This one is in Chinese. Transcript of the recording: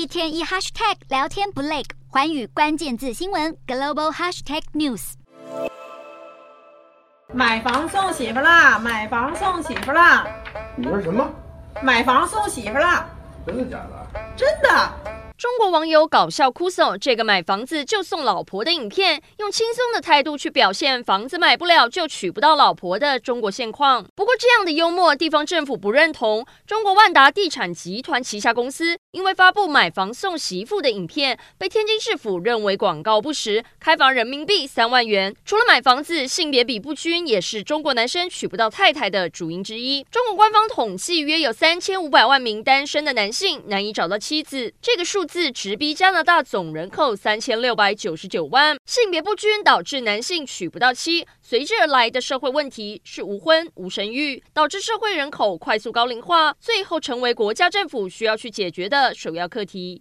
一天一 hashtag 聊天不累，环宇关键字新闻 global hashtag news。买房送媳妇啦！买房送媳妇啦！你说什么？买房送媳妇啦！真的假的？真的。中国网友搞笑哭耸，这个买房子就送老婆的影片，用轻松的态度去表现房子买不了就娶不到老婆的中国现况。不过这样的幽默，地方政府不认同。中国万达地产集团旗下公司因为发布买房送媳妇的影片，被天津市府认为广告不实，开罚人民币三万元。除了买房子，性别比不均也是中国男生娶不到太太的主因之一。中国官方统计，约有三千五百万名单身的男性难以找到妻子，这个数自直逼加拿大总人口三千六百九十九万，性别不均导致男性娶不到妻，随之而来的社会问题是无婚无生育，导致社会人口快速高龄化，最后成为国家政府需要去解决的首要课题。